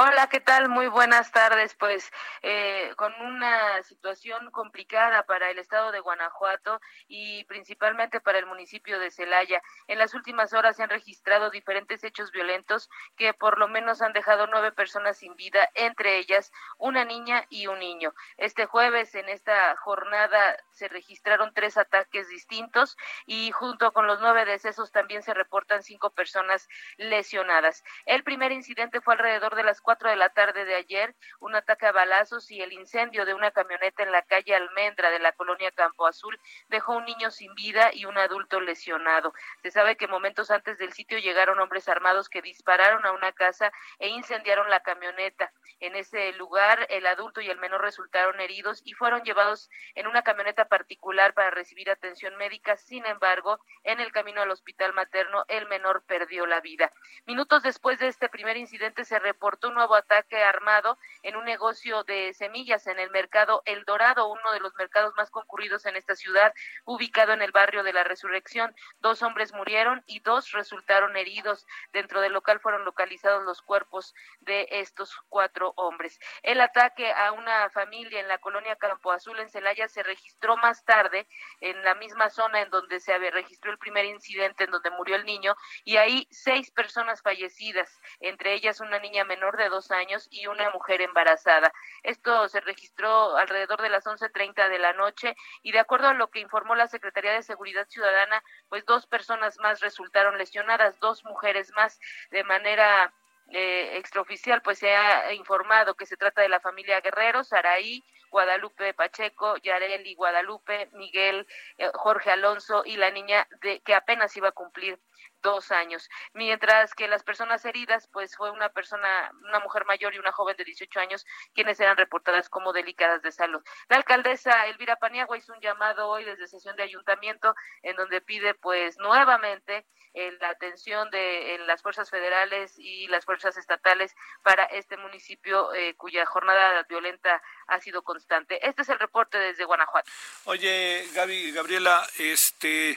Hola, ¿qué tal? Muy buenas tardes. Pues eh, con una situación complicada para el estado de Guanajuato y principalmente para el municipio de Celaya. En las últimas horas se han registrado diferentes hechos violentos que por lo menos han dejado nueve personas sin vida, entre ellas una niña y un niño. Este jueves en esta jornada se registraron tres ataques distintos y junto con los nueve decesos también se reportan cinco personas lesionadas. El primer incidente fue alrededor de las de la tarde de ayer, un ataque a balazos y el incendio de una camioneta en la calle Almendra de la colonia Campo Azul dejó un niño sin vida y un adulto lesionado. Se sabe que momentos antes del sitio llegaron hombres armados que dispararon a una casa e incendiaron la camioneta. En ese lugar, el adulto y el menor resultaron heridos y fueron llevados en una camioneta particular para recibir atención médica. Sin embargo, en el camino al hospital materno, el menor perdió la vida. Minutos después de este primer incidente se reportó un nuevo ataque armado en un negocio de semillas en el mercado El Dorado, uno de los mercados más concurridos en esta ciudad, ubicado en el barrio de la Resurrección. Dos hombres murieron y dos resultaron heridos. Dentro del local fueron localizados los cuerpos de estos cuatro hombres. El ataque a una familia en la colonia Campo Azul en Celaya se registró más tarde en la misma zona en donde se registró el primer incidente en donde murió el niño y ahí seis personas fallecidas, entre ellas una niña menor de dos años y una mujer embarazada. Esto se registró alrededor de las 11.30 de la noche y de acuerdo a lo que informó la Secretaría de Seguridad Ciudadana, pues dos personas más resultaron lesionadas, dos mujeres más de manera eh, extraoficial, pues se ha informado que se trata de la familia Guerrero, Saraí, Guadalupe Pacheco, Yareli Guadalupe, Miguel, eh, Jorge Alonso y la niña de que apenas iba a cumplir dos años, mientras que las personas heridas, pues fue una persona, una mujer mayor y una joven de 18 años, quienes eran reportadas como delicadas de salud. La alcaldesa Elvira Paniagua hizo un llamado hoy desde sesión de ayuntamiento en donde pide, pues, nuevamente eh, la atención de las fuerzas federales y las fuerzas estatales para este municipio eh, cuya jornada violenta ha sido constante. Este es el reporte desde Guanajuato. Oye, Gaby, Gabriela, este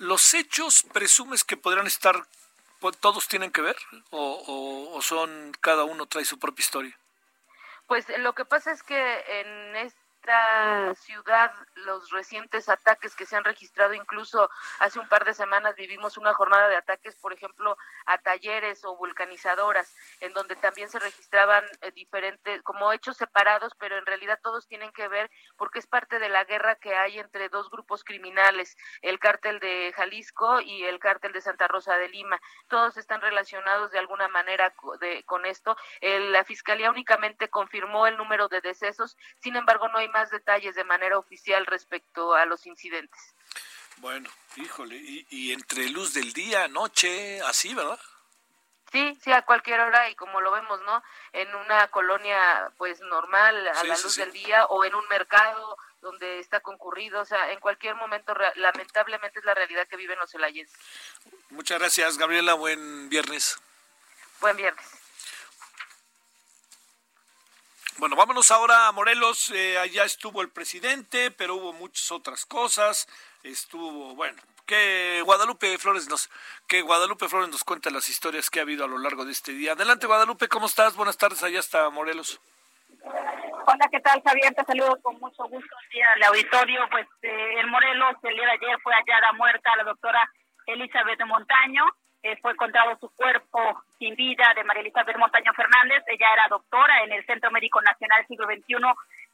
¿Los hechos presumes que podrán estar, todos tienen que ver o, o, son, cada uno trae su propia historia? Pues lo que pasa es que en esta ciudad los recientes ataques que se han registrado, incluso hace un par de semanas vivimos una jornada de ataques, por ejemplo, a talleres o vulcanizadoras, en donde también se registraban eh, diferentes, como hechos separados, pero en realidad todos tienen que ver porque es parte de la guerra que hay entre dos grupos criminales, el cártel de Jalisco y el cártel de Santa Rosa de Lima. Todos están relacionados de alguna manera con esto. la Fiscalía únicamente confirmó el número de decesos, sin embargo no hay más detalles de manera oficial respecto a los incidentes. Bueno, híjole, y, entre luz del día, noche, así, ¿verdad? Sí, sí, a cualquier hora y como lo vemos, ¿no? En una colonia pues normal, a la luz del día o en un mercado donde está concurrido, o sea, en cualquier momento lamentablemente es la realidad que viven los celayenses. Muchas gracias, Gabriela, buen viernes. Buen viernes. Bueno, vámonos ahora a Morelos. Eh, allá estuvo el presidente, pero hubo muchas otras cosas. Estuvo, bueno, que Guadalupe Flores nos, que Guadalupe Flores nos cuenta las historias que ha habido a lo largo de este día. Adelante, Guadalupe, ¿cómo estás? Buenas tardes, allá está Morelos. Hola, ¿qué tal, Javier? Te saludo con mucho gusto aquí al auditorio. Pues eh, en Morelos, el día de ayer fue hallada muerta la doctora Elizabeth Montaño. Eh, fue encontrado su cuerpo sin vida de María Elizabeth Montaño Fernández. Ella era doctora en el Centro Médico Nacional Siglo XXI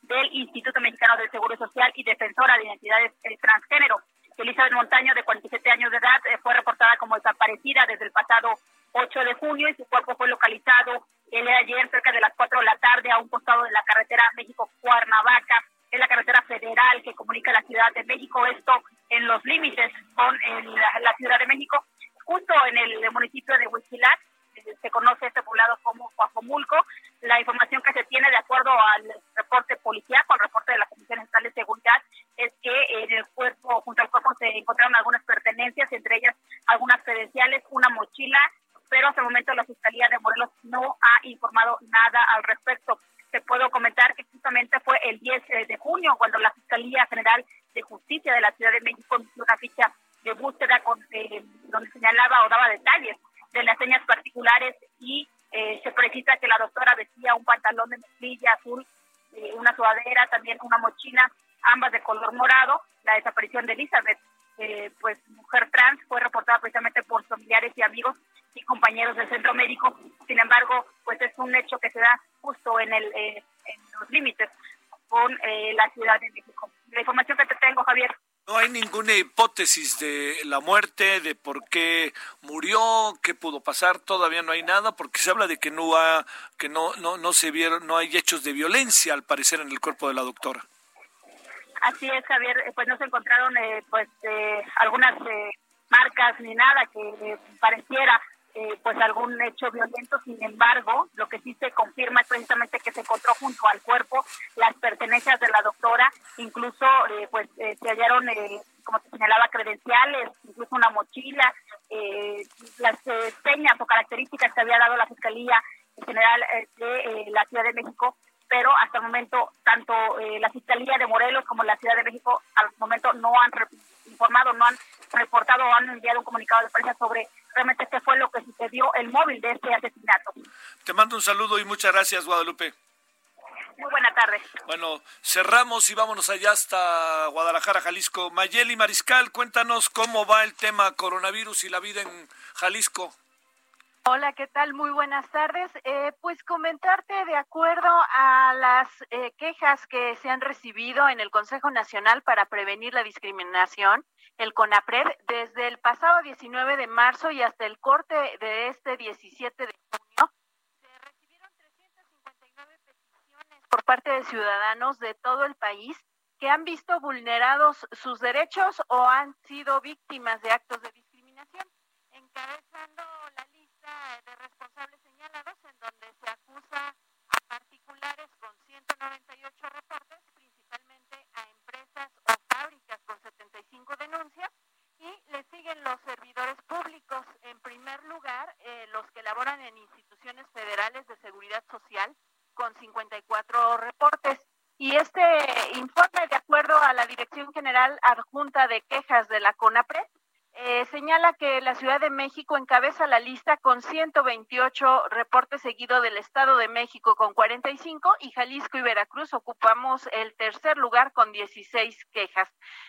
del Instituto Mexicano del Seguro Social y defensora de identidades eh, transgénero. Elizabeth Montaño, de 47 años de edad, eh, fue reportada como desaparecida desde el pasado 8 de junio y su cuerpo fue localizado el ayer cerca de las 4 de la tarde a un costado de la carretera México-Cuernavaca, en la carretera federal que comunica la Ciudad de México, esto en los límites con la, Ciudad de México, justo en el municipio de Huichilac, se conoce este poblado como Coajomulco. La información que se tiene de acuerdo al reporte policial, al reporte de la Comisión Estatal de Seguridad, es que en el cuerpo, junto al cuerpo se encontraron algunas pertenencias, entre ellas algunas credenciales, una mochila, pero hasta el momento la Fiscalía de Morelos no ha informado nada al respecto. Te puedo comentar que justamente fue el 10 de junio cuando la Fiscalía General de Justicia de la Ciudad de México emitió una ficha de búsqueda con, eh, donde señalaba o daba detalles de las señas particulares y eh, se precisa que la doctora vestía un pantalón de mezclilla azul, eh, una sudadera, también una mochila, ambas de color morado. La desaparición de Elizabeth, eh, pues mujer trans, fue reportada precisamente por familiares y amigos y compañeros del centro médico. Sin embargo, pues es un hecho que se da justo en, el, en los límites con la Ciudad de México. La información que te tengo, Javier. No hay ninguna hipótesis de la muerte, de por qué murió, qué pudo pasar, todavía no hay nada, porque se habla de que no ha, que no, no, no se vieron, no hay hechos de violencia al parecer en el cuerpo de la doctora. Así es, Javier, eh, pues no se encontraron eh, pues eh, algunas marcas ni nada que pareciera eh, pues algún hecho violento. Sin embargo, lo que sí se confirma es precisamente que se encontró junto al cuerpo las pertenencias de la doctora, incluso eh, pues eh, se hallaron, como se señalaba, credenciales, incluso una mochila, las señas o características que había dado la Fiscalía General de la Ciudad de México pero hasta el momento tanto la Fiscalía de Morelos como la Ciudad de México al momento no han informado, no han reportado o han enviado un comunicado de prensa sobre realmente qué fue lo que sucedió, el móvil de este asesinato. Te mando un saludo y muchas gracias, Guadalupe. Muy buena tarde. Bueno, cerramos y vámonos allá hasta Guadalajara, Jalisco. Mayeli Mariscal, cuéntanos cómo va el tema coronavirus y la vida en Jalisco. Hola, ¿qué tal? Muy buenas tardes. Eh, pues comentarte de acuerdo a las eh, quejas que se han recibido en el Consejo Nacional para Prevenir la Discriminación, el CONAPRED, desde el pasado 19 de marzo y hasta el corte de este 17 de junio, se recibieron 359 peticiones por parte de ciudadanos de todo el país que han visto vulnerados sus derechos o han sido víctimas de actos de discriminación, encabezando la de responsables señalados en donde se acusa a particulares con 198 reportes, principalmente a empresas o fábricas con 75 denuncias y le siguen los servidores públicos. En primer lugar, eh, los que laboran en instituciones federales de seguridad social con 54 reportes. Y este informe, de acuerdo a la Dirección General Adjunta de Quejas de la CONAPRED, eh, señala que la Ciudad de México encabeza la lista con 128 reportes seguido del Estado de México con 45 y Jalisco y Veracruz ocupamos el tercer lugar con 16 quejas,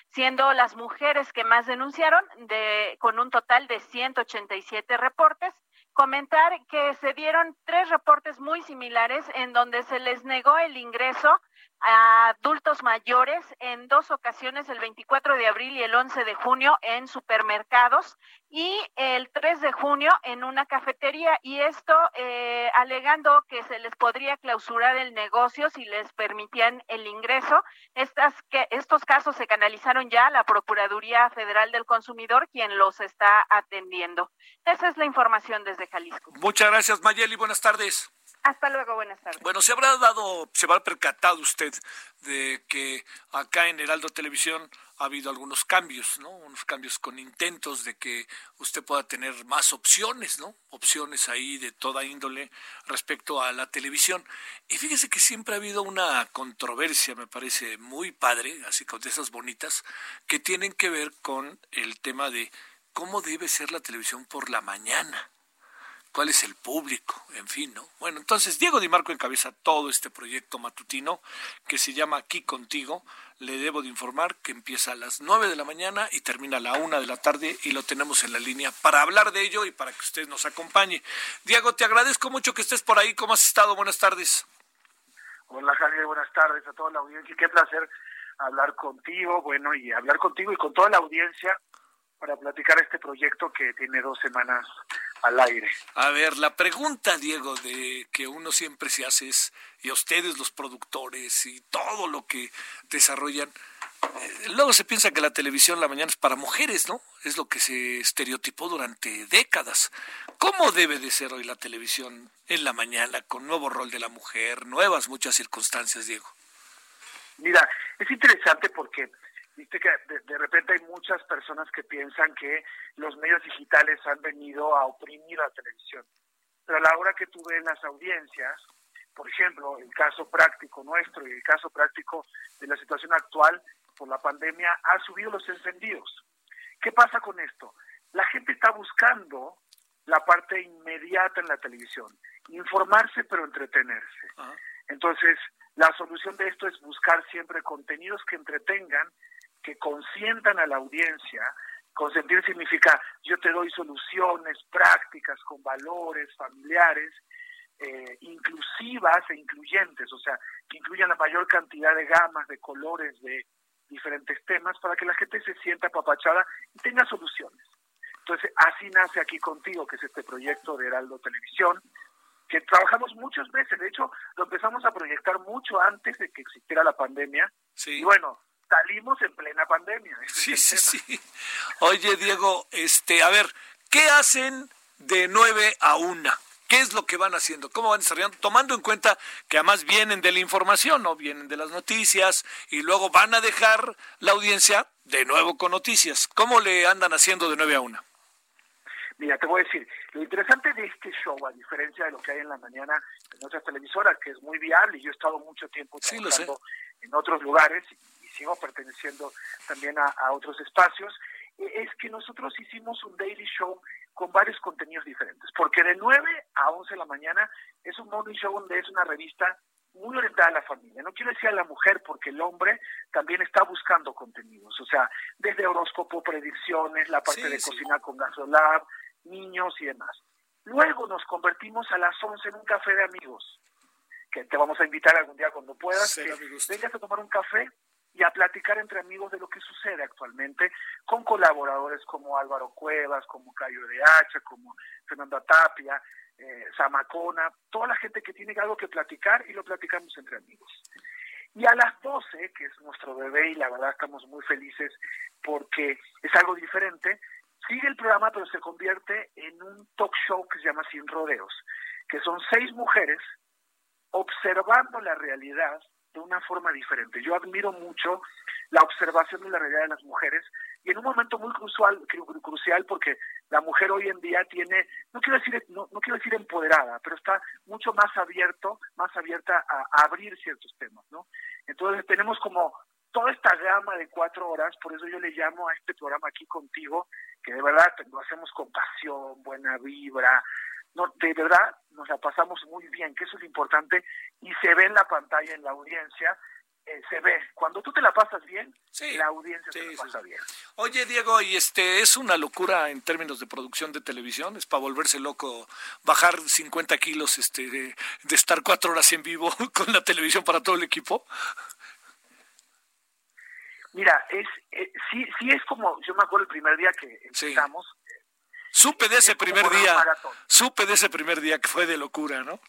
siendo las mujeres que más denunciaron de, con un total de 187 reportes. Comentar que se dieron tres reportes muy similares en donde se les negó el ingreso a adultos mayores en dos ocasiones, el 24 de abril y el 11 de junio, en supermercados y el 3 de junio en una cafetería. Y esto eh, alegando que se les podría clausurar el negocio si les permitían el ingreso. Estas, que, estos casos se canalizaron ya a la Procuraduría Federal del Consumidor, quien los está atendiendo. Esa es la información desde Jalisco. Muchas gracias, Mayeli. Buenas tardes. Hasta luego, buenas tardes. Bueno, se habrá dado, se habrá percatado usted de que acá en Heraldo Televisión ha habido algunos cambios, ¿no? Unos cambios con intentos de que usted pueda tener más opciones, ¿no? Opciones ahí de toda índole respecto a la televisión. Y fíjese que siempre ha habido una controversia, me parece muy padre, así como de esas bonitas, que tienen que ver con el tema de cómo debe ser la televisión por la mañana cuál es el público, en fin, ¿no? Bueno, entonces Diego Di Marco encabeza todo este proyecto matutino que se llama Aquí contigo. Le debo de informar que empieza a las nueve de la mañana y termina a la una de la tarde y lo tenemos en la línea para hablar de ello y para que usted nos acompañe. Diego, te agradezco mucho que estés por ahí. ¿Cómo has estado? Buenas tardes. Hola Javier, buenas tardes a toda la audiencia. Qué placer hablar contigo, bueno, y hablar contigo y con toda la audiencia para platicar este proyecto que tiene dos semanas al aire. A ver, la pregunta, Diego, de que uno siempre se hace es, y a ustedes los productores y todo lo que desarrollan, eh, luego se piensa que la televisión la mañana es para mujeres, ¿no? Es lo que se estereotipó durante décadas. ¿Cómo debe de ser hoy la televisión en la mañana, con nuevo rol de la mujer, nuevas muchas circunstancias, Diego? Mira, es interesante porque viste que de, repente hay muchas personas que piensan que los medios digitales han venido a oprimir la televisión. Pero a la hora que tú ves las audiencias, por ejemplo, el caso práctico nuestro y el caso práctico de la situación actual por la pandemia, ha subido los encendidos. ¿Qué pasa con esto? La gente está buscando la parte inmediata en la televisión, informarse pero entretenerse. Entonces, la solución de esto es buscar siempre contenidos que entretengan que consientan a la audiencia. Consentir significa yo te doy soluciones prácticas con valores familiares, eh, inclusivas e incluyentes, o sea, que incluyan la mayor cantidad de gamas, de colores, de diferentes temas, para que la gente se sienta apapachada y tenga soluciones. Entonces, así nace aquí contigo, que es este proyecto de Heraldo Televisión, que trabajamos muchos meses, de hecho, lo empezamos a proyectar mucho antes de que existiera la pandemia. Sí. Y bueno, salimos en plena pandemia. Sí, sí, sí. Oye, Diego, este, a ver, ¿qué hacen de 9 a 1? ¿Qué es lo que van haciendo? ¿Cómo van desarrollando? Tomando en cuenta que además vienen de la información, ¿no? Vienen de las noticias y luego van a dejar la audiencia de nuevo con noticias. ¿Cómo le andan haciendo de 9 a 1? Mira, te voy a decir, lo interesante de este show, a diferencia de lo que hay en la mañana en otras televisoras, que es muy viable, y yo he estado mucho tiempo trabajando en otros lugares, sigo perteneciendo también a, otros espacios, es que nosotros hicimos un daily show con varios contenidos diferentes, porque de 9 a 11 de la mañana es un morning show donde es una revista muy orientada a la familia. No quiero decir a la mujer porque el hombre también está buscando contenidos, o sea, desde horóscopo, predicciones, la parte de cocina con gasolab, niños y demás. Luego nos convertimos a las 11 en un café de amigos, que te vamos a invitar algún día cuando puedas, que vengas a tomar un café y a platicar entre amigos de lo que sucede actualmente con colaboradores como Álvaro Cuevas, como Cayo de Hacha, como Fernanda Tapia, eh, Zamacona, toda la gente que tiene algo que platicar y lo platicamos entre amigos. Y a las 12, que es nuestro bebé y la verdad estamos muy felices porque es algo diferente, sigue el programa pero se convierte en un talk show que se llama Sin Rodeos, que son seis mujeres observando la realidad de una forma diferente. Yo admiro mucho la observación de la realidad de las mujeres y en un momento muy crucial, crucial porque la mujer hoy en día tiene, no quiero decir, no, quiero decir empoderada, pero está mucho más abierto, más abierta a, abrir ciertos temas, ¿no? Entonces tenemos como toda esta gama de cuatro horas, por eso yo le llamo a este programa aquí contigo, que de verdad lo hacemos con pasión, buena vibra, no, de verdad nos la pasamos muy bien, que eso es lo importante, y se ve en la pantalla, en la audiencia, eh, se ve. Cuando tú te la pasas bien, la audiencia se la pasa bien. Oye, Diego, y este es una locura en términos de producción de televisión, es para volverse loco bajar 50 kilos este, de, estar cuatro horas en vivo con la televisión para todo el equipo. Mira, es eh, sí, sí es como, yo me acuerdo el primer día que empezamos, Supe de ese primer día, supe de ese primer día que fue de locura, ¿no?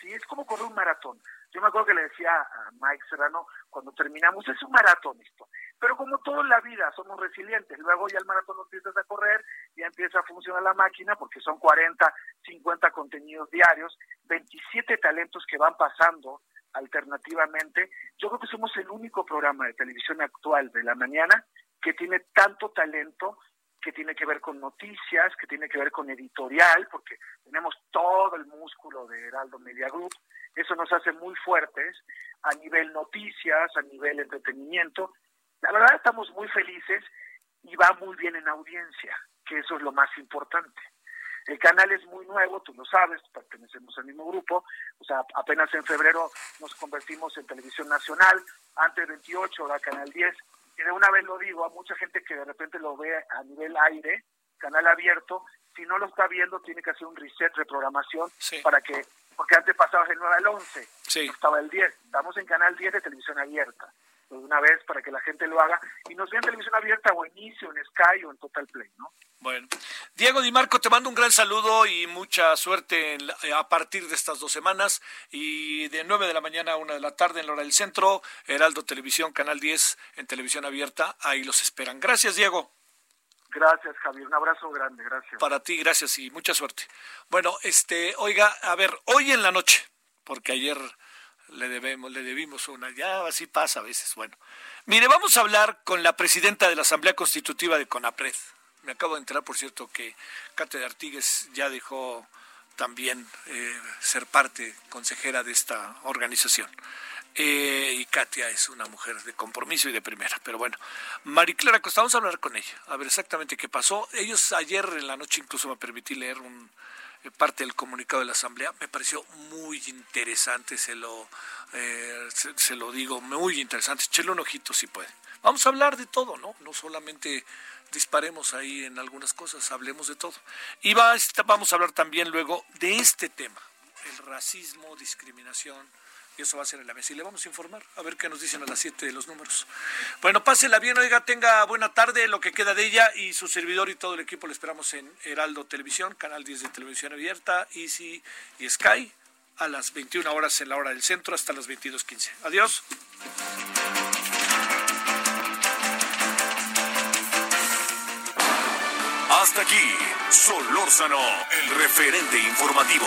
Sí, es como correr un maratón. Yo me acuerdo que le decía a Mike Serrano cuando terminamos, es un maratón esto. Pero como todo en la vida, somos resilientes. Luego ya el maratón lo empiezas a correr, ya empieza a funcionar la máquina porque son 40, 50 contenidos diarios, 27 talentos que van pasando alternativamente. Yo creo que somos el único programa de televisión actual de la mañana que tiene tanto talento que tiene que ver con noticias, que tiene que ver con editorial, porque tenemos todo el músculo de Heraldo Media Group. Eso nos hace muy fuertes a nivel noticias, a nivel entretenimiento. La verdad estamos muy felices y va muy bien en audiencia, que eso es lo más importante. El canal es muy nuevo, tú lo sabes, pertenecemos al mismo grupo, o sea, apenas en febrero nos convertimos en televisión nacional, antes 28, ahora Canal 10, y de una vez lo digo a mucha gente que de repente lo ve a nivel aire, canal abierto, si no lo está viendo tiene que hacer un reset, reprogramación para que porque antes pasabas del 9 al 11, sí. estaba el 10. Estamos en Canal 10 de televisión abierta. De una vez para que la gente lo haga y nos vea en televisión abierta o en Inicio, en Sky o en Total Play, ¿no? Bueno, Diego Di Marco, te mando un gran saludo y mucha suerte a partir de estas dos semanas. Y de 9 de la mañana a 1 de la tarde en la hora del centro, Heraldo Televisión, Canal 10 en televisión abierta. Ahí los esperan. Gracias, Diego. Gracias, Javier. Un abrazo grande, gracias. Para ti, gracias y mucha suerte. Bueno, este, oiga, a ver, hoy en la noche, porque ayer le debemos, le debimos una, ya así pasa a veces. Bueno, mire, vamos a hablar con la presidenta de la Asamblea Constitutiva de CONAPRED. Me acabo de enterar, por cierto, que Cate de Artigues ya dejó también eh, ser parte consejera de esta organización. Eh, y Katia es una mujer de compromiso y de primera. Pero bueno, Mariclara Costa, vamos a hablar con ella, a ver exactamente qué pasó. Ellos ayer en la noche incluso me permití leer un, parte del comunicado de la Asamblea. Me pareció muy interesante, se lo, eh, se, lo digo, muy interesante. Echele un ojito si puede. Vamos a hablar de todo, ¿no? No solamente disparemos ahí en algunas cosas, hablemos de todo. Y va, vamos a hablar también luego de este tema, el racismo, discriminación y eso va a ser en la mesa. Y le vamos a informar, a ver qué nos dicen a las 7 de los números. Bueno, pásela bien, oiga, tenga buena tarde, lo que queda de ella y su servidor y todo el equipo le esperamos en Heraldo Televisión, Canal 10 de Televisión Abierta, Easy y Sky, a las 21 horas en la hora del centro hasta las 22.15. Adiós. Hasta aquí, Solórzano, el referente informativo.